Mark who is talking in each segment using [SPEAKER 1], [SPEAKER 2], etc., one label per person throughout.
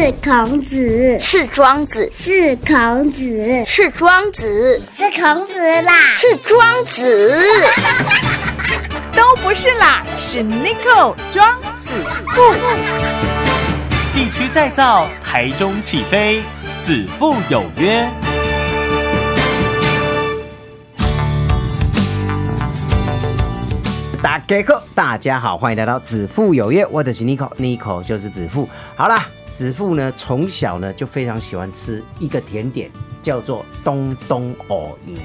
[SPEAKER 1] 是孔子，
[SPEAKER 2] 是庄子，
[SPEAKER 1] 是孔子，
[SPEAKER 2] 是庄子，
[SPEAKER 1] 是孔子啦，
[SPEAKER 2] 是庄子，
[SPEAKER 3] 都不是啦，是 n i c o 庄子富。
[SPEAKER 4] 地区再造，台中起飞，子父有约。
[SPEAKER 5] 大家好，大家好，欢迎来到子父有约，我的是 Nico，Nico 就是子父。好啦，子父呢从小呢就非常喜欢吃一个甜点，叫做东东藕泥。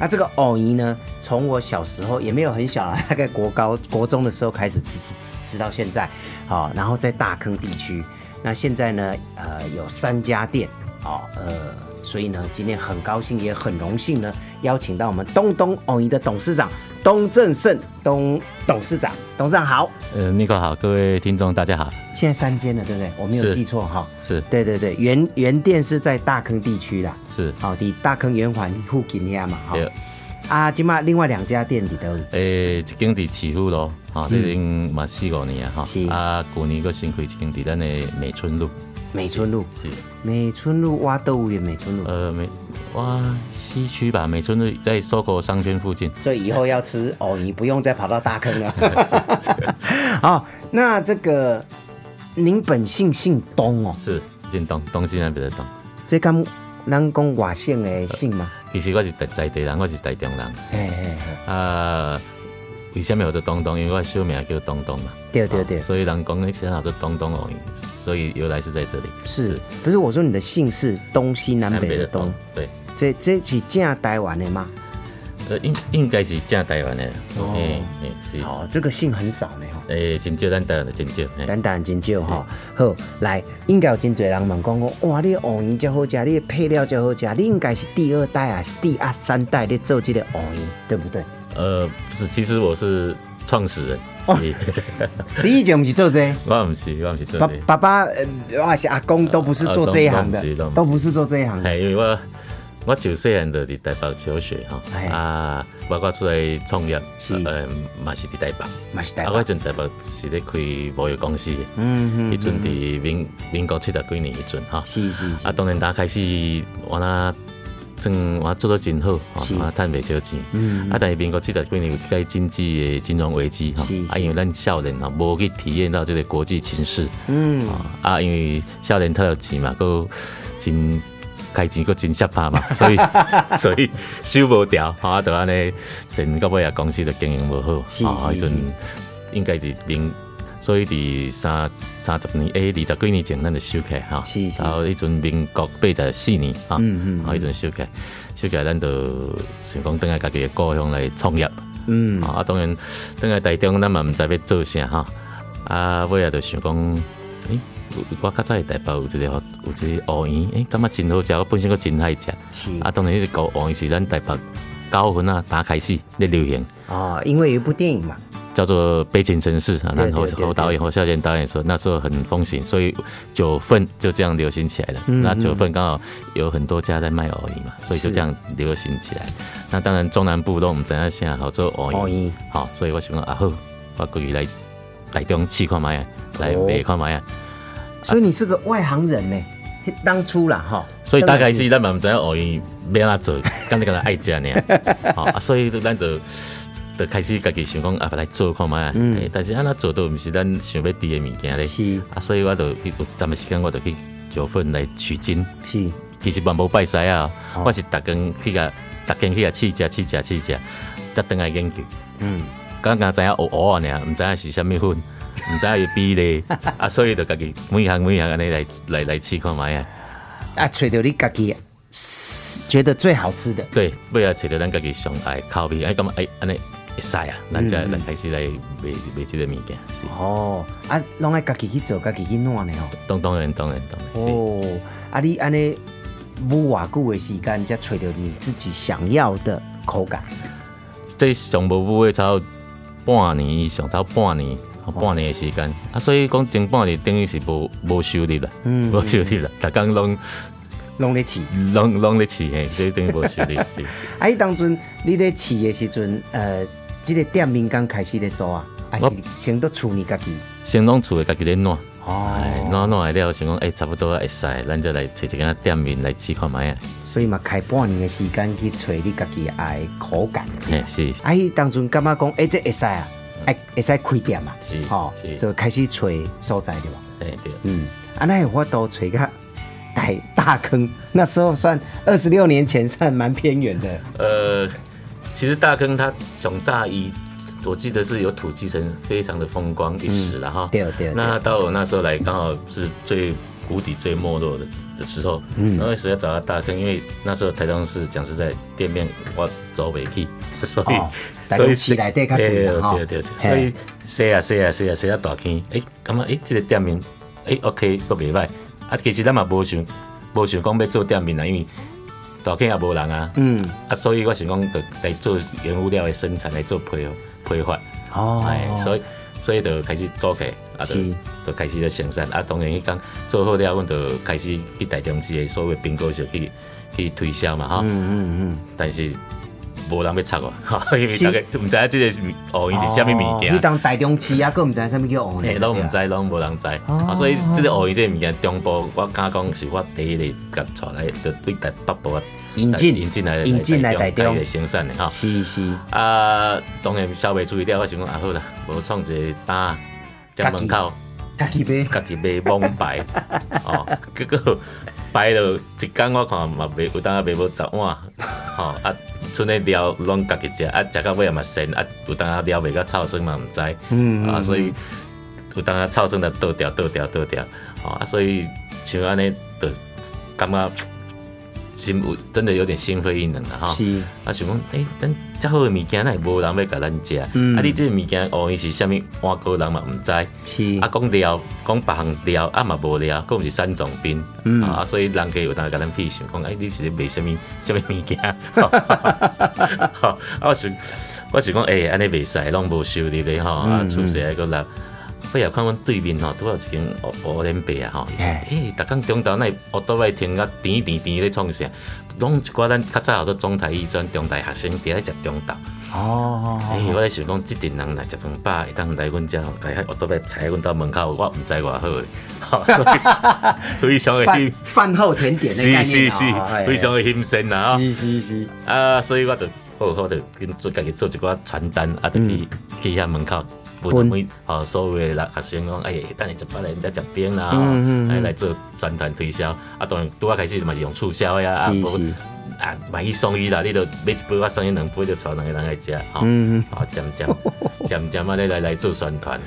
[SPEAKER 5] 那这个藕泥呢，从我小时候也没有很小了，大概国高国中的时候开始吃吃吃吃到现在，好，然后在大坑地区，那现在呢，呃，有三家店，哦，呃，所以呢，今天很高兴也很荣幸呢，邀请到我们东东藕泥的董事长东正盛东董事长，董事长好。
[SPEAKER 6] 呃 c o 好，各位听众大家好，
[SPEAKER 5] 现在三间了，对不对？我没有
[SPEAKER 6] 是
[SPEAKER 5] 记错哈。
[SPEAKER 6] 是
[SPEAKER 5] 对对对，原原店是在大坑地区啦，
[SPEAKER 6] 是，
[SPEAKER 5] 好，伫大坑圆环附近遐嘛，哈。
[SPEAKER 6] 对。
[SPEAKER 5] 啊，今嘛另外两家店伫倒？里，
[SPEAKER 6] 诶，一间伫市府咯，吼，这已经嘛四五年啊，
[SPEAKER 5] 是，
[SPEAKER 6] 啊，旧年个新开一间伫咱的美村路，
[SPEAKER 5] 美村路，
[SPEAKER 6] 是，
[SPEAKER 5] 美村路挖豆屋的美村路，
[SPEAKER 6] 呃，美哇西区吧，美村路在搜狗商圈附近，
[SPEAKER 5] 所以以后要吃哦，你，不用再跑到大坑了。好，那这个您本姓姓东哦，
[SPEAKER 6] 是，姓东，东西南北的东。
[SPEAKER 5] 这刚咱讲外姓的姓吗？
[SPEAKER 6] 其实我是在在地人，我是台中人，
[SPEAKER 5] 嘿嘿嘿，
[SPEAKER 6] 啊，为什么有做东东？因为我的小名叫东东嘛，
[SPEAKER 5] 对对对
[SPEAKER 6] 哦，所以人讲那些叫做东东而已，所以由来是在这里，
[SPEAKER 5] 是不是？我说你的姓是东西南北的东，，
[SPEAKER 6] 对。
[SPEAKER 5] 这这是正台湾的吗？
[SPEAKER 6] 呃，应应该是正台湾的，
[SPEAKER 5] 哦
[SPEAKER 6] 诶诶是，
[SPEAKER 5] 哦，这个姓很少呢，哈。
[SPEAKER 6] 诶真少咱台湾的真少，
[SPEAKER 5] 咱台湾真少哈。好，来，应该有真侪人问讲讲，哇，你的藕泥真好食，你的配料真好食，你应该是第二代还是第二三代你做这个芋圆，对不对？
[SPEAKER 6] 呃，不是，其实我是创始人，
[SPEAKER 5] 哦 你以前不是做这？个
[SPEAKER 6] 我不是，我不是做
[SPEAKER 5] 爸
[SPEAKER 6] 这个，
[SPEAKER 5] 爸爸呃，还是阿公都不是做这一行的
[SPEAKER 6] 呃都都不是，
[SPEAKER 5] 都不是做这一行。的。
[SPEAKER 6] 系因为我我就细汉就伫台北求学吼
[SPEAKER 5] 哎，
[SPEAKER 6] 啊，包括出来创业，
[SPEAKER 5] 是。
[SPEAKER 6] 呃，嘛是伫台北，
[SPEAKER 5] 嘛是台
[SPEAKER 6] 啊，我阵台北是咧开贸易公司。嗯，
[SPEAKER 5] 嗯
[SPEAKER 6] 迄阵伫民民国七十几年迄阵哈。
[SPEAKER 5] 是是是。
[SPEAKER 6] 啊，，当然打开始我那真我做得真好，
[SPEAKER 5] 是。
[SPEAKER 6] 吼，我趁袂少钱。
[SPEAKER 5] 嗯。
[SPEAKER 6] 啊，但是民国七十几年有一个经济的金融危机吼，啊，因为咱少年吼无去体验到这个国际情势，
[SPEAKER 5] 嗯，
[SPEAKER 6] 啊，因为少年太有钱嘛，佮真开钱佮真吓怕嘛，所以所以收无掉，吼啊，就安尼，真到尾啊公司就经营无好，
[SPEAKER 5] 是
[SPEAKER 6] 吼
[SPEAKER 5] 是是。
[SPEAKER 6] 迄阵应该是民，所以伫三三十年诶，二十几年前咱就收起来吼，
[SPEAKER 5] 是是。
[SPEAKER 6] 然后迄阵民国八十四年吼，
[SPEAKER 5] 嗯嗯
[SPEAKER 6] 吼迄阵收起来，收起来咱就想讲等下家己的故乡来创业。
[SPEAKER 5] 嗯，
[SPEAKER 6] 啊，当然，等下台中咱嘛毋知要做啥吼，啊，尾啊就想讲，诶、我较早伫台北有一个有一个芋圆，诶、感觉真好食，我本身佫真爱食。
[SPEAKER 5] 是。
[SPEAKER 6] 啊，当然迄个芋圆是咱台北九份啊打开始咧流行，
[SPEAKER 5] 哦，因为有一部电影嘛，
[SPEAKER 6] 叫做《悲情城市》啊，那侯侯导演侯孝贤导演说那时候很风行，所以九份就这样流行起来了。
[SPEAKER 5] 嗯
[SPEAKER 6] 那九份刚好有很多家在卖藕泥嘛，所以就这样流行起来。那当然中南部都我们怎样现在好做藕
[SPEAKER 5] 藕
[SPEAKER 6] 泥
[SPEAKER 5] 泥，
[SPEAKER 6] 好，所以我想讲啊好，我过去来来中试看卖啊，来
[SPEAKER 5] 哦
[SPEAKER 6] 卖看卖啊。
[SPEAKER 5] 所以你是个外行人呢。当初啦哈，
[SPEAKER 6] 所以大概是咱嘛毋知影藕圆要安怎做，敢你敢爱食呢？好 啊，所以咱就就开始家己想讲啊，来做看卖啊。
[SPEAKER 5] 嗯。
[SPEAKER 6] 欸但是安那做都毋是咱想要滴的物件咧。
[SPEAKER 5] 是。
[SPEAKER 6] 啊，所以我就去有一段时间我就去九份来取经，
[SPEAKER 5] 是。
[SPEAKER 6] 其实嘛无拜师啊，
[SPEAKER 5] 哦。
[SPEAKER 6] 我是逐工去甲逐工去甲试食试食试食，才等来研究。
[SPEAKER 5] 嗯，
[SPEAKER 6] 刚刚知影学学啊尔，毋知影是啥物粉，毋知影有比例，啊，所以就家己每项每项安尼来来来试看卖啊。
[SPEAKER 5] 啊，找到你家己觉得最好吃的，
[SPEAKER 6] 对，尾啊找到咱家己上爱口味，哎，感觉哎安尼会使啊，咱才
[SPEAKER 5] 嗯
[SPEAKER 6] 来开始来卖卖即个物件。是
[SPEAKER 5] 哦，啊，拢爱家己去做，家己去弄的哦。
[SPEAKER 6] 当当然当然当然。是
[SPEAKER 5] 哦，啊，你安尼无偌久的时间，才找到你自己想要的口感。
[SPEAKER 6] 这上无母的差不多半年以上，差半年。半年的时间啊，所以讲前半年等于是无无收入啦，
[SPEAKER 5] 嗯
[SPEAKER 6] 无收入啦，逐工拢
[SPEAKER 5] 拢咧饲。
[SPEAKER 6] 拢拢咧饲嘿，所以等于无收入。是
[SPEAKER 5] 啊，伊当阵你咧饲的时阵，呃，即、个店面刚开始咧做啊，还是先到厝里家己？
[SPEAKER 6] 先拢厝里家己咧弄，弄弄来了，想讲哎，差不多会使，咱就来找一间店面来试看卖啊。
[SPEAKER 5] 所以嘛，开半年的时间去找你家己爱的口感。
[SPEAKER 6] 嘿，是
[SPEAKER 5] 啊，迄当阵感觉讲，哎、这会使啊，哎，会使开店嘛，
[SPEAKER 6] 是
[SPEAKER 5] 就开始找所在对吧？
[SPEAKER 6] 哎对。
[SPEAKER 5] 嗯，啊，那有法度找个大大坑，那时候算二十六年前，算蛮偏远的。
[SPEAKER 6] 呃，其实大坑它熊炸一，我记得是有土鸡城，非常的风光一时了哈。
[SPEAKER 5] 对对对
[SPEAKER 6] 那到我那时候来，刚好是最谷底、最没落的的时候。嗯。那时候要找到大坑，因为那时候台中市讲实在店面我走不去，所以、
[SPEAKER 5] 哦台中市内底较贵
[SPEAKER 6] 对对对对，
[SPEAKER 5] 嘿
[SPEAKER 6] 所以洗啊洗啊洗啊洗啊大坑，诶，感觉诶，这个店面诶 OK 都袂歹。啊，其实咱嘛无想无想讲要做店面啦，因为大件也无人啊。
[SPEAKER 5] 嗯，
[SPEAKER 6] 啊，所以我想讲，就来做原物料的生产，来做批批发，
[SPEAKER 5] 哦，
[SPEAKER 6] 哎，所以所以就开始做起，啊，就是。就开始咧生产，啊，当然迄讲做好了，阮就开始去台中市的所有苹果就去去推销嘛，哈，
[SPEAKER 5] 嗯嗯嗯，
[SPEAKER 6] 但是无人要插我，哈，因为大家毋知影即个乌蠅是啥物物
[SPEAKER 5] 哦
[SPEAKER 6] 件
[SPEAKER 5] 你。当大中市啊，佫毋知啥物叫乌
[SPEAKER 6] 嘿，
[SPEAKER 5] 蠅，
[SPEAKER 6] 拢毋知，拢无人知，
[SPEAKER 5] 哦。
[SPEAKER 6] 啊，所以即个乌蠅即个物件，中部我敢讲是我第一个甲带来，就对台北部
[SPEAKER 5] 引进。
[SPEAKER 6] 引进来
[SPEAKER 5] 引进来台中
[SPEAKER 6] 来生产的哈。
[SPEAKER 5] 是是，
[SPEAKER 6] 啊，当然消费注意了，我想讲啊好啦，无创一个单店门口，
[SPEAKER 5] 家己买，
[SPEAKER 6] 家己买蒙牌，哦，结果摆了一工，我看嘛卖有当啊卖无十碗，吼啊，剩的料拢家己食，啊食到尾也嘛剩，啊有当啊料卖到臭酸嘛毋知，
[SPEAKER 5] 嗯
[SPEAKER 6] 啊所以有当啊臭酸就倒掉倒掉倒掉，吼啊所以像安尼就感觉心有真的有点心灰意冷了哈。
[SPEAKER 5] 是，
[SPEAKER 6] 啊，想讲，诶、咱遮好的物件，那无人要甲咱食。
[SPEAKER 5] 嗯
[SPEAKER 6] 啊，你这个物件，哦，伊是啥物外国，人嘛毋知。
[SPEAKER 5] 是
[SPEAKER 6] 啊，讲料，讲别项料，啊嘛无料，讲是三种冰。
[SPEAKER 5] 嗯
[SPEAKER 6] 啊，所以人家有当甲咱屁想，讲，诶、你是咧卖啥物啥物物件？吼啊，我想，我想讲，诶、安尼袂使，拢无收入咧吼，啊，厝势还个人。我也看阮对面吼，拄有一间乌乌连白啊吼，
[SPEAKER 5] 嘿
[SPEAKER 6] 诶，逐工中昼那乌倒来听啊，甜甜甜咧创啥？拢一寡咱较早好多中台艺专、中台学生伫咧食中昼。
[SPEAKER 5] 哦，
[SPEAKER 6] 哎、我咧想讲，即阵人来食饭饱，会当来阮遮吼，甲迄乌倒来踩阮兜门口，我毋知偌好诶，吼所以非常的
[SPEAKER 5] 饭
[SPEAKER 6] 欣，
[SPEAKER 5] 饭后甜点的概念
[SPEAKER 6] 是是是非常的新鲜啊！
[SPEAKER 5] 是是是，
[SPEAKER 6] 啊，所以我就好好就跟做家己做一寡传单，啊，就去去遐门口。
[SPEAKER 5] 分
[SPEAKER 6] 分每吼所有的人学生讲，哎，等你食饱来，人家食冰啦，来来做宣传推销。啊，当然拄啊开始嘛是用促销呀，啊，啊买一送一啦，你都买一杯，我送你两杯，就带两个人来食，吼，
[SPEAKER 5] 嗯
[SPEAKER 6] 啊，渐渐 渐渐啊，咧来来做宣传。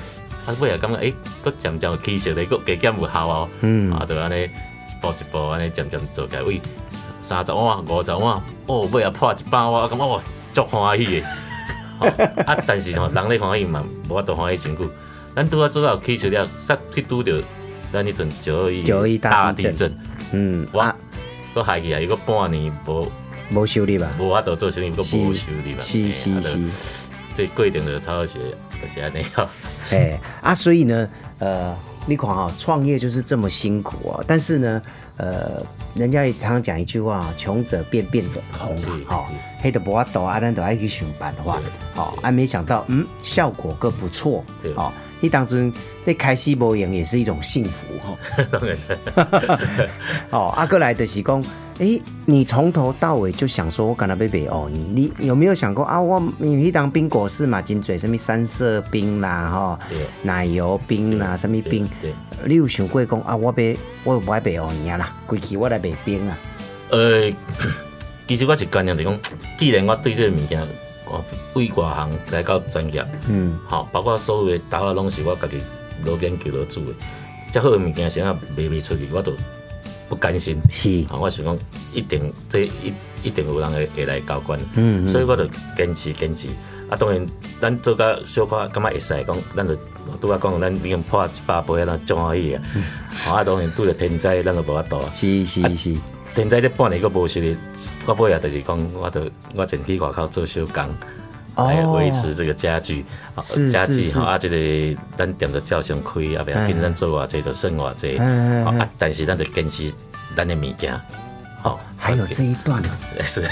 [SPEAKER 6] 啊，尾也感觉，诶，佫渐渐有起色咧，佫加减有效哦。
[SPEAKER 5] 嗯
[SPEAKER 6] 啊，就安尼一步一步安尼渐渐做起来，喂，三十碗、五十碗，哦，尾也破一百碗，我感觉哇，足欢喜的。吼 啊，但是吼，人咧欢喜嘛，无法度欢喜真久。咱拄啊做到有起色了，煞去拄着咱迄阵九二一
[SPEAKER 5] 九二一大地震
[SPEAKER 6] 震，
[SPEAKER 5] 嗯，
[SPEAKER 6] 我
[SPEAKER 5] 啊，
[SPEAKER 6] 佫害去啊，伊个半年无
[SPEAKER 5] 无修理吧？
[SPEAKER 6] 无法度做生意，搁无修理吧。
[SPEAKER 5] 是是是，
[SPEAKER 6] 这规定的头是就是安尼吼。
[SPEAKER 5] 哎啊，所以呢，呃，你看哈、创业就是这么辛苦哦。但是呢，呃，人家也常常讲一句话，穷者变，变者通
[SPEAKER 6] 是
[SPEAKER 5] 啊，哈
[SPEAKER 6] 是，
[SPEAKER 5] 黑的不阿斗阿，咱都爱去想办法，好、啊，没想到，嗯，效果个不错
[SPEAKER 6] 对，
[SPEAKER 5] 哦，你当中那开西博赢也是一种幸福哈、
[SPEAKER 6] 当然，
[SPEAKER 5] 哦，阿哥来的是讲，诶，你从头到尾就想说，我干那被北哦，你你有没有想过啊？我因为当冰果是嘛，真嘴什么三色冰啦，哈
[SPEAKER 6] 对，
[SPEAKER 5] 奶油冰啦，什么冰
[SPEAKER 6] 对，
[SPEAKER 5] 你有想过讲啊？我被我不爱北哦你啦，归去我来卖冰啊，
[SPEAKER 6] 呃，其实我是干念就是讲，既然我对这个物件，我为外行来到专业，
[SPEAKER 5] 嗯，
[SPEAKER 6] 好，包括所有的豆啊，拢是我家己老研究老做的。遮好的物件，谁啊卖袂出去，我都不甘心。
[SPEAKER 5] 是，
[SPEAKER 6] 啊，我想讲，一定这一一定有人会会来交关，
[SPEAKER 5] 嗯嗯
[SPEAKER 6] 所以我就坚持坚持。啊，当然，咱做到小可感觉会使，讲咱就拄啊讲，咱已经破一百倍啊，咱足欢喜啊。啊，当然拄着天灾，咱就无法度啊。
[SPEAKER 5] 是是是，
[SPEAKER 6] 天灾这半年个无收入，我尾也就是讲，我就我前去外口做小工。来维持这个家具，家具
[SPEAKER 5] 是。是
[SPEAKER 6] 吼啊，这个咱店就照常开，啊，不要紧，咱做偌济就算偌济，
[SPEAKER 5] 嗯嗯
[SPEAKER 6] 啊，但是咱就坚持咱的物件，哦，
[SPEAKER 5] 还有这一段。呢，
[SPEAKER 6] 是，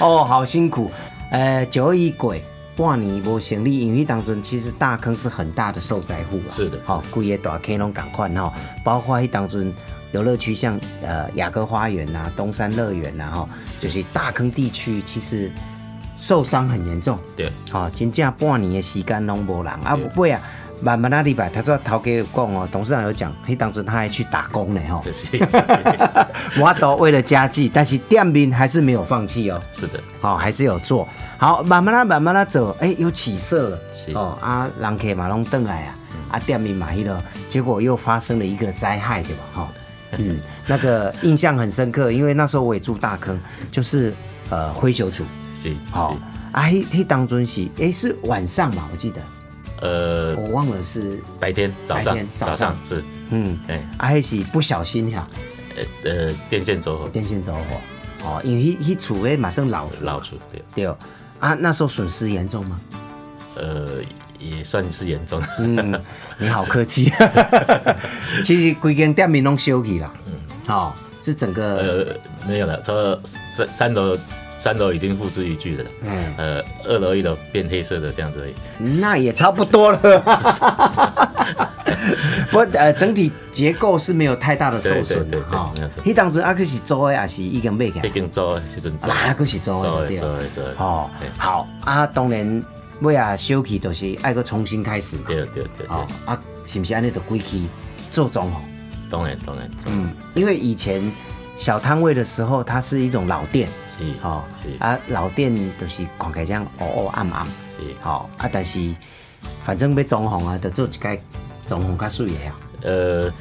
[SPEAKER 5] 哦，好辛苦，呃，九二一鬼半年无成立，因为当中其实大坑是很大的受灾户啊。
[SPEAKER 6] 是的。
[SPEAKER 5] 好、规个大坑拢赶快哈，包括迄当中游乐区像呃雅阁花园呐、东山乐园呐哈，就是大坑地区其实受伤很严重。
[SPEAKER 6] 对，
[SPEAKER 5] 哦、真正半年的时间拢无人。啊，不会啊，慢慢啊礼拜，他说头家有讲哦，董事长有讲，迄当初他还去打工呢吼，
[SPEAKER 6] 就 是
[SPEAKER 5] 我都为了家计，但是店面还是没有放弃哦，
[SPEAKER 6] 是的，
[SPEAKER 5] 哦，还是有做。好，慢慢啊慢慢啊走，哎、有起色了，哦啊，人客嘛拢登来啊，啊店面嘛迄个，结果又发生了一个灾害，对吧？哈、嗯，那个印象很深刻，因为那时候我也住大坑，就是呃灰球组。
[SPEAKER 6] 是
[SPEAKER 5] 好、啊，迄迄当中是诶是晚上嘛，我记得。
[SPEAKER 6] 呃
[SPEAKER 5] 我忘了是
[SPEAKER 6] 白天早上
[SPEAKER 5] 早
[SPEAKER 6] 早
[SPEAKER 5] 上。
[SPEAKER 6] 上是。
[SPEAKER 5] 嗯，
[SPEAKER 6] 哎
[SPEAKER 5] 啊迄是不小心哈，
[SPEAKER 6] 呃呃电线走火。
[SPEAKER 5] 电线走火。哦，因为迄迄厝诶马上老厝。
[SPEAKER 6] 老鼠对，
[SPEAKER 5] 对。啊，那时候损失严重吗？
[SPEAKER 6] 呃也算是严重，
[SPEAKER 5] 嗯，你好客气，其实规间店面拢修起啦，嗯，哦，是整个
[SPEAKER 6] 呃没有了，差不多三三楼三楼已经付之一炬了，
[SPEAKER 5] 嗯
[SPEAKER 6] 呃二楼一楼变黑色的这样子而已，
[SPEAKER 5] 那也差不多了。不，呃，整体结构是没有太大的受损的哈
[SPEAKER 6] 没有错。
[SPEAKER 5] 迄当中啊，คือ是租的，还是已经买起来
[SPEAKER 6] 已？经做的时阵做，
[SPEAKER 5] 啊，还是租
[SPEAKER 6] 做
[SPEAKER 5] 的对了。
[SPEAKER 6] 的做的做的，
[SPEAKER 5] 哦，好啊，当然尾啊修起都是爱个重新开始嘛。
[SPEAKER 6] 对对对
[SPEAKER 5] 哦
[SPEAKER 6] 对，
[SPEAKER 5] 啊，是不是安尼就归去做装潢？
[SPEAKER 6] 当然当然，
[SPEAKER 5] 嗯，因为以前小摊位的时候，它是一种老店，
[SPEAKER 6] 是
[SPEAKER 5] 哦
[SPEAKER 6] 是
[SPEAKER 5] 啊，老店就是看起来这样黑黑暗暗。
[SPEAKER 6] 是。
[SPEAKER 5] 好、啊，但是反正要装潢啊，得做一个装潢较水的啊。
[SPEAKER 6] 呃，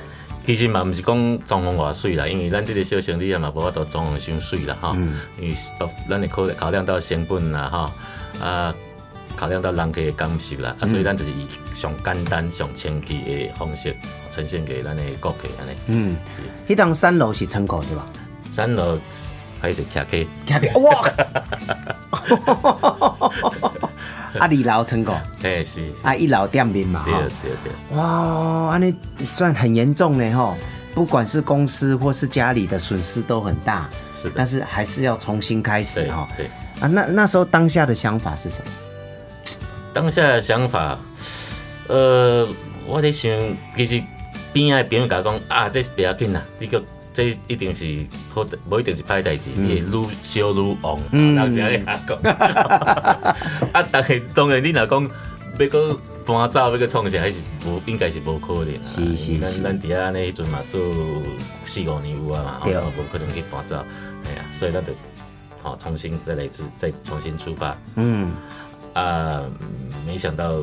[SPEAKER 6] 其实嘛毋是讲装潢偌水啦，因为咱即个小生意啊嘛，无法度装潢傷水啦吼。
[SPEAKER 5] 嗯
[SPEAKER 6] 因为咱會考考量到成本啦吼，啊，考量到人家的感受啦，啊，所以咱就是以上简单、上清氣的方式呈现给咱的顾客安尼。
[SPEAKER 5] 嗯，迄栋三楼是成果对吧？
[SPEAKER 6] 三樓開始徛街，
[SPEAKER 5] 看起来哇！啊，二楼成果，
[SPEAKER 6] 嘿是，
[SPEAKER 5] 啊，一楼店面嘛，
[SPEAKER 6] 對
[SPEAKER 5] 哈。
[SPEAKER 6] 對對，
[SPEAKER 5] 哇，安尼算很严重嘞吼，不管是公司或是家里的损失都很大，
[SPEAKER 6] 是的
[SPEAKER 5] 但是还是要重新开始
[SPEAKER 6] 對
[SPEAKER 5] 哈。
[SPEAKER 6] 对。
[SPEAKER 5] 啊，那那时候当下的想法是什么？
[SPEAKER 6] 當下的想法，呃，我在想，其实边仔的朋友甲我讲啊，这是不要紧啦，你個這一定是好，无一定是歹代志，你會愈烧愈旺，人是安尼甲我講。啊，但是当然你若讲要個搬走，要個創啥，还是无应该是无可能啊。
[SPEAKER 5] 是是是
[SPEAKER 6] 咱咱伫遐安尼迄阵嘛做四五年有啊嘛，
[SPEAKER 5] 對
[SPEAKER 6] 哦無可能去搬走，哎呀，所以咱就好重新再来一次，再重新出发。
[SPEAKER 5] 嗯，
[SPEAKER 6] 啊，没想到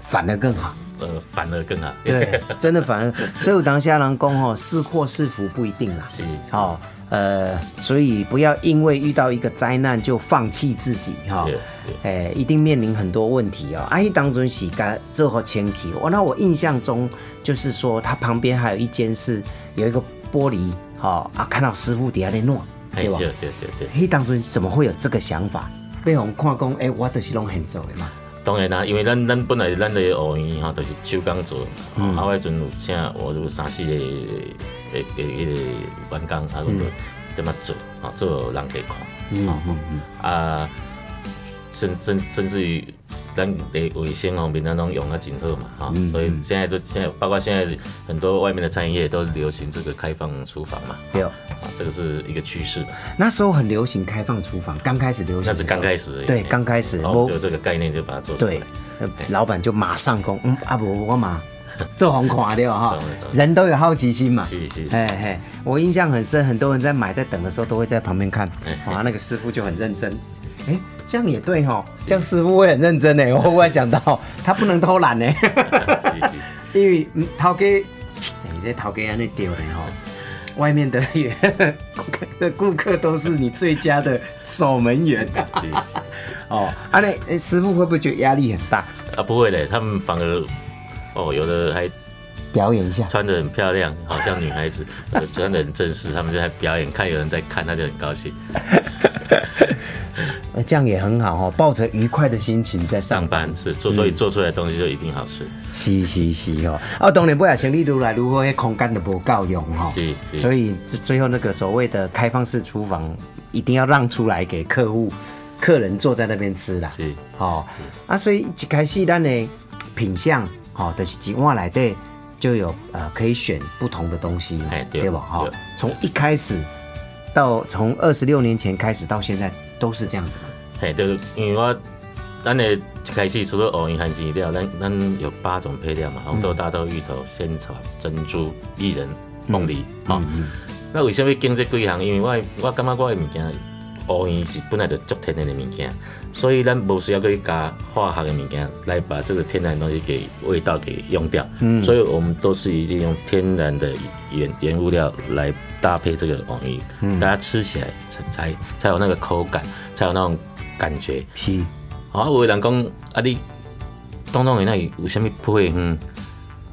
[SPEAKER 5] 反而更好。
[SPEAKER 6] 呃反而更好。
[SPEAKER 5] 对，真的反而，所以我当下人讲吼，是祸是福不一定啦。
[SPEAKER 6] 是
[SPEAKER 5] 哦，呃，所以不要因为遇到一个灾难就放弃自己哈
[SPEAKER 6] 对。
[SPEAKER 5] 哎，一定面临很多问题哦。阿姨当中洗干最后前提，我那我印象中就是说，他旁边还有一间是有一个玻璃，哈、啊，看到师傅底下在弄，对吧？
[SPEAKER 6] 对对对对，
[SPEAKER 5] 嘿，当中怎么会有这个想法？被我们看讲，哎、我就是弄很做的嘛。
[SPEAKER 6] 当然啦，因为咱咱本来咱的学院吼，都是手工做的嘛，吼啊，我迄阵有请我有三四个诶诶迄个员工，啊，我就踮遐做，啊，做人家看，
[SPEAKER 5] 嗯嗯嗯，
[SPEAKER 6] 啊，甚甚甚至于咱的卫生方面，咱拢用啊真好嘛，哈、
[SPEAKER 5] 嗯
[SPEAKER 6] 所以现在都现在包括现在很多外面的餐饮业都流行这个开放厨房嘛，
[SPEAKER 5] 有。
[SPEAKER 6] 啊，这个是一个趋势嘛。
[SPEAKER 5] 那时候很流行开放厨房，刚开始流行
[SPEAKER 6] 那是刚开始而已，
[SPEAKER 5] 对，
[SPEAKER 6] 嘿
[SPEAKER 5] 刚开始，
[SPEAKER 6] 然后就这个概念就把它做出
[SPEAKER 5] 对
[SPEAKER 6] 来。，
[SPEAKER 5] 对老板就马上讲，嗯，啊不，我嘛 做红垮掉哈人都有好奇心嘛。
[SPEAKER 6] 是是，
[SPEAKER 5] 嘿嘿，我印象很深，很多人在买在等的时候都会在旁边看，
[SPEAKER 6] 哎
[SPEAKER 5] 哇，那个师傅就很认真。哎，这样也对哈，这样师傅会很认真呢。我忽然想到，他不能偷懒呢，因为嗯头家，哎，这头家安尼丢呢哈，外面的员 顾客的顾客都是你最佳的守门员。哦，啊那哎师傅会不会觉得压力很大？
[SPEAKER 6] 啊，不会的，他们反而哦，有的还
[SPEAKER 5] 表演一下，
[SPEAKER 6] 穿得很漂亮，好像女孩子，穿得很正式，他们就在表演，看有人在看，他就很高兴。
[SPEAKER 5] 呃，这样也很好哦，抱着愉快的心情在上
[SPEAKER 6] 上
[SPEAKER 5] 班。
[SPEAKER 6] 是做，所以做出来的东西就一定好吃。
[SPEAKER 5] 是是是哦，啊，当然不要行李如来如何，那空间都不够用哈、
[SPEAKER 6] 是是
[SPEAKER 5] 所以最最后那个所谓的开放式厨房一定要让出来给客户客人坐在那边吃啦。
[SPEAKER 6] 是
[SPEAKER 5] 哦，啊，所以一开始咱的品相，哦，就是一碗来底就有呃可以选不同的东西嘛
[SPEAKER 6] 哎，对
[SPEAKER 5] 对吧？哈，从一开始到从二十六年前开始到现在都是这样子嘛。
[SPEAKER 6] 嘿，就是因为我咱的一开始除了藕银含鸡料，咱咱有八种配料嘛，红豆、大豆、芋头、仙草、珍珠、薏仁、凤梨，哦。那为什么经这几项？因为我我感觉我的物件，乌圆是本来就足天然的物件，所以咱无需要去加化学的物件来把这个天然的东西给味道给用掉。嗯，所以我们都是一定用天然的原原物料来搭配这个网鱼，大家吃起来才才才有那个口感，才有那种感觉。
[SPEAKER 5] 是，
[SPEAKER 6] 啊，有的人讲啊，你东东的那里有啥物配方？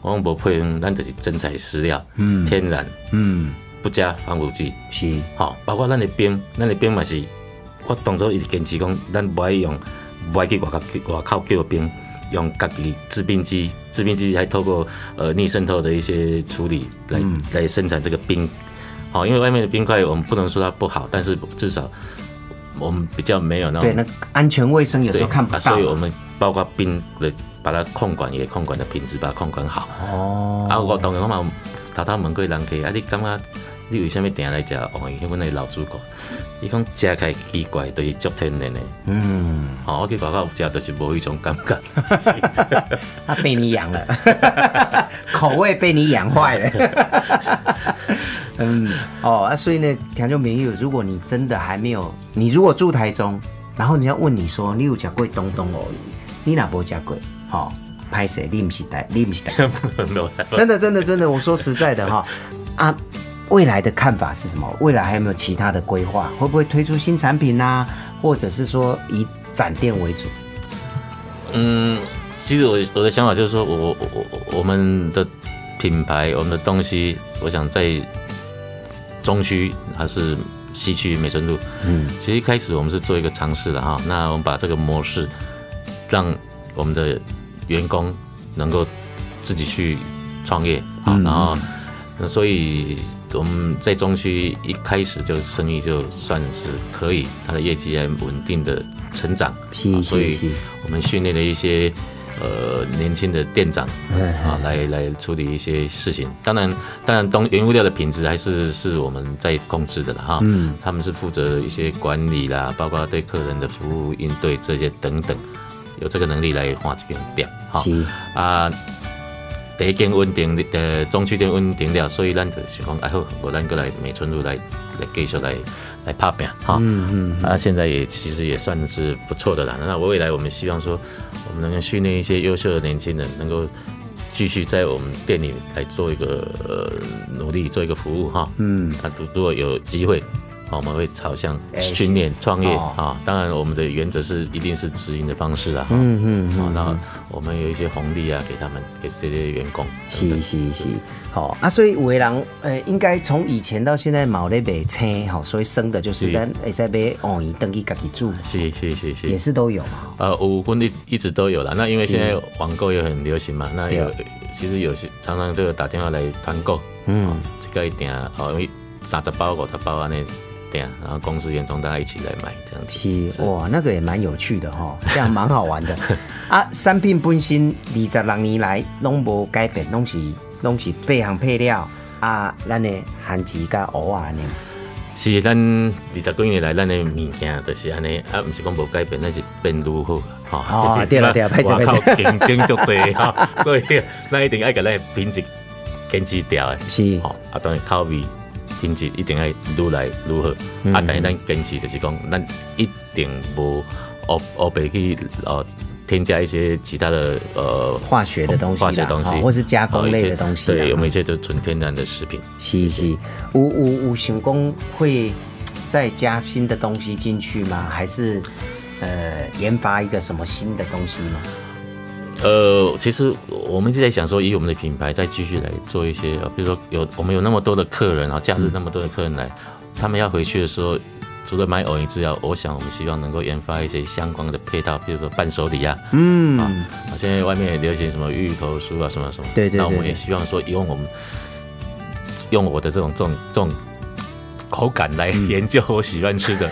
[SPEAKER 6] 我讲无配方，咱就是真材实料，嗯，天然，
[SPEAKER 5] 嗯，
[SPEAKER 6] 不加防腐剂。
[SPEAKER 5] 是，
[SPEAKER 6] 好，包括咱的冰，咱的冰嘛是，我当初一直坚持讲，咱不爱用，不爱去外口外口叫冰，用家己制冰机，制冰机还透过呃逆渗透的一些处理来、
[SPEAKER 5] 嗯
[SPEAKER 6] 来生产这个冰。好，因为外面的冰块我们不能说它不好，但是至少我们比较没有那种
[SPEAKER 5] 对，那安全卫生有时候看不
[SPEAKER 6] 啊，
[SPEAKER 5] 到嘛。
[SPEAKER 6] 所以我们包括冰的把它控管也控管的品质，把它控管好。
[SPEAKER 5] 哦，
[SPEAKER 6] 啊，我当然我嘛头头问过人客，啊，你感觉你为什么定来食黄鱼？迄阮的老主顾，伊讲食起来奇怪，就是足天然的。
[SPEAKER 5] 嗯，
[SPEAKER 6] 吼、我去外口食，就是无迄种感觉。
[SPEAKER 5] 他被你养了，口味被你养坏了。嗯，哦啊，所以呢，听众朋友，如果你真的还没有，你如果住台中，然后人家问你说你有吃过东东而已，你哪无吃过？好、拍谁？你不是台，你不是台，
[SPEAKER 6] 没有啦
[SPEAKER 5] 真的真的真的，我说实在的哈，啊，未来的看法是什么？未来还有没有其他的规划？会不会推出新产品呐、或者是说以展店为主？
[SPEAKER 6] 嗯，其实我我的想法就是说，我我我我们的品牌，我们的东西，我想在中区还是西区美村路，嗯，其实一开始我们是做一个尝试的哈，那我们把这个模式让我们的员工能够自己去创业啊，然后那所以我们在中区一开始就生意就算是可以，它的业绩还稳定的成长，所以我们训练了一些呃年轻的店长啊，来来处理一些事情。当然，当然东原物料的品质还是是我们在控制的了哈。嗯，他们是负责一些管理啦，包括对客人的服务应对这些等等，有这个能力来画这边店哈。
[SPEAKER 5] 是
[SPEAKER 6] 啊。第一间稳定的中区店稳定了，所以咱就想讲，哎好，我咱过来美村路来来继续来来拍拼哈。嗯嗯。啊，现在也其实也算是不错的啦。那未来我们希望说，我们能够训练一些优秀的年轻人，能够继续在我们店里来做一个呃努力，做一个服务哈。嗯。啊，如如果有机会。啊我们会朝向
[SPEAKER 5] 哎
[SPEAKER 6] 训练、创业
[SPEAKER 5] 哦
[SPEAKER 6] 啊，当然我们的原则是一定是直营的方式啦。嗯嗯嗯。然后我们有一些红利啊，给他们，给这些员工。
[SPEAKER 5] 是是是，好、啊，所以有的人呃，应该从以前到现在冇咧卖青，好，所以生的就是
[SPEAKER 6] 是
[SPEAKER 5] 咱会使买黄鱼登去家己煮，
[SPEAKER 6] 是是是是，
[SPEAKER 5] 也是都有嘛。
[SPEAKER 6] 呃，五婚一一直都有了。那因为现在网购也很流行嘛，那有其实有些常常这个打电话来团购，嗯，这个一定哦，因为三十包五十包啊那点，然后公司员工大家一起来买这样子。
[SPEAKER 5] 是哇，那个也蛮有趣的哈，这样蛮好玩的啊。产品本身二十六年来拢无改变，拢是拢是八项配料啊，咱的番薯甲蚵仔呢。
[SPEAKER 6] 是咱二十几年来，咱的物件就是安尼，啊，毋是讲无改变，咱是变愈好，吼、
[SPEAKER 5] 哦对了 对了不好意思
[SPEAKER 6] 外口
[SPEAKER 5] 不好意
[SPEAKER 6] 竞争足济哈，所以咱一定爱甲咱的品质坚持掉的。
[SPEAKER 5] 是
[SPEAKER 6] 吼、啊，当然口味品质一定要愈来愈好。
[SPEAKER 5] 嗯
[SPEAKER 6] 啊，但是咱坚持就是讲，咱一定无哦哦白去呃添加一些其他的呃
[SPEAKER 5] 化学的东西啦
[SPEAKER 6] 化学东西
[SPEAKER 5] 哦或是加工类的东西啦
[SPEAKER 6] 对，我们一些都纯天然的食品。
[SPEAKER 5] 是是，五五五想工会再加新的东西进去吗？还是呃研发一个什么新的东西吗？
[SPEAKER 6] 呃，其实我们一直在想说，以我们的品牌再继续来做一些，呃比如说有我们有那么多的客人啊，假日那么多的客人来，他们要回去的时候，除了买偶饮之药，我想我们希望能够研发一些相关的配套，比如说伴手礼啊，嗯啊，现在外面也流行什么芋头酥啊，什么什么，
[SPEAKER 5] 对对对
[SPEAKER 6] 那我们也希望说，用我们用我的这种这种这种口感来研究我喜欢吃的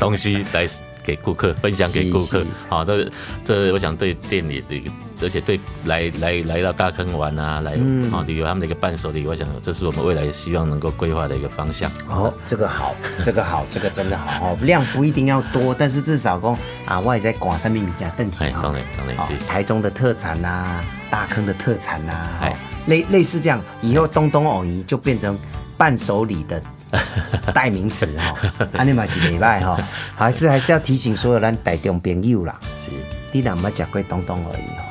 [SPEAKER 6] 东西来。给顾客，分享给顾客。好，这这我想对店里的而且对来来来到大坑玩啊，来
[SPEAKER 5] 嗯
[SPEAKER 6] 啊旅游他们的一个伴手礼，我想这是我们未来希望能够规划的一个方向。
[SPEAKER 5] 哦，这个好，这个好，这个真的好哦。量不一定要多，但是至少讲啊，我也在广三米米家邓体哈。
[SPEAKER 6] 哎当然当然
[SPEAKER 5] 哦
[SPEAKER 6] 是
[SPEAKER 5] 台中的特产呐、大坑的特产呐、类类似这样，以后东东偶仪就变成伴手礼的 代名词哈。安尼嘛是礼拜哈，还是还是要提醒所有咱台中朋友啦，
[SPEAKER 6] 是
[SPEAKER 5] 你若捌食过东东而已哦，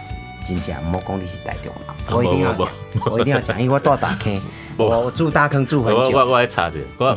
[SPEAKER 5] 真正莫讲你是台中人，
[SPEAKER 6] 啊
[SPEAKER 5] 我一定要
[SPEAKER 6] 不
[SPEAKER 5] 讲，我一定要讲，因为我住大坑，我我住大坑住很久。
[SPEAKER 6] 我我我来查着，我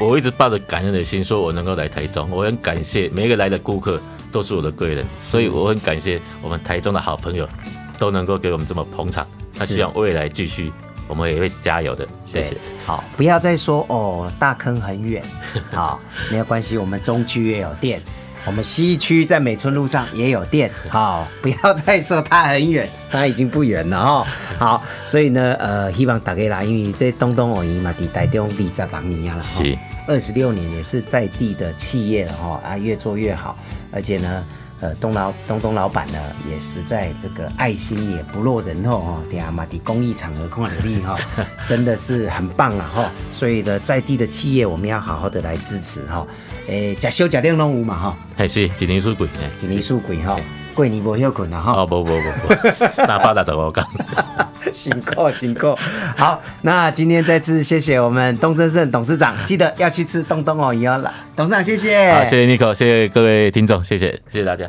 [SPEAKER 6] 我一直抱着感恩的心，说我能够来台中，我很感谢每一个来的顾客都是我的贵人，所以我很感谢我们台中的好朋友都能够给我们这么捧场。那
[SPEAKER 5] 是
[SPEAKER 6] 希望未来继续，我们也会加油的。谢谢。
[SPEAKER 5] 好，不要再说哦，大坑很远，好，没有关系，我们中区也有店，我们西区在美村路上也有店，好，不要再说它很远，它已经不远了哦。好，所以呢，呃，希望大家啦，因为这东东而已嘛，伫台中二十六年了，
[SPEAKER 6] 是
[SPEAKER 5] 二十六年也是在地的企业了哈，啊，越做越好，而且呢。呃，东老东东老板呢，也实在这个爱心也不落人后哈，对啊嘛，的公益场合看到你哈，真的是很棒啊哈。所以呢，在地的企业我们要好好的来支持哈。诶，假修假令拢有嘛哈，
[SPEAKER 6] 还是一年输贵。
[SPEAKER 5] 一年输贵哈，过年无休困了哈。
[SPEAKER 6] 哦，不不不不，三百六十五天。
[SPEAKER 5] 辛苦辛苦。好，那今天再次谢谢我们东正盛董事长，记得要去吃东东哦，也要来。董事长谢谢，
[SPEAKER 6] 好，谢谢 Nico，谢谢各位听众，谢谢谢谢大家。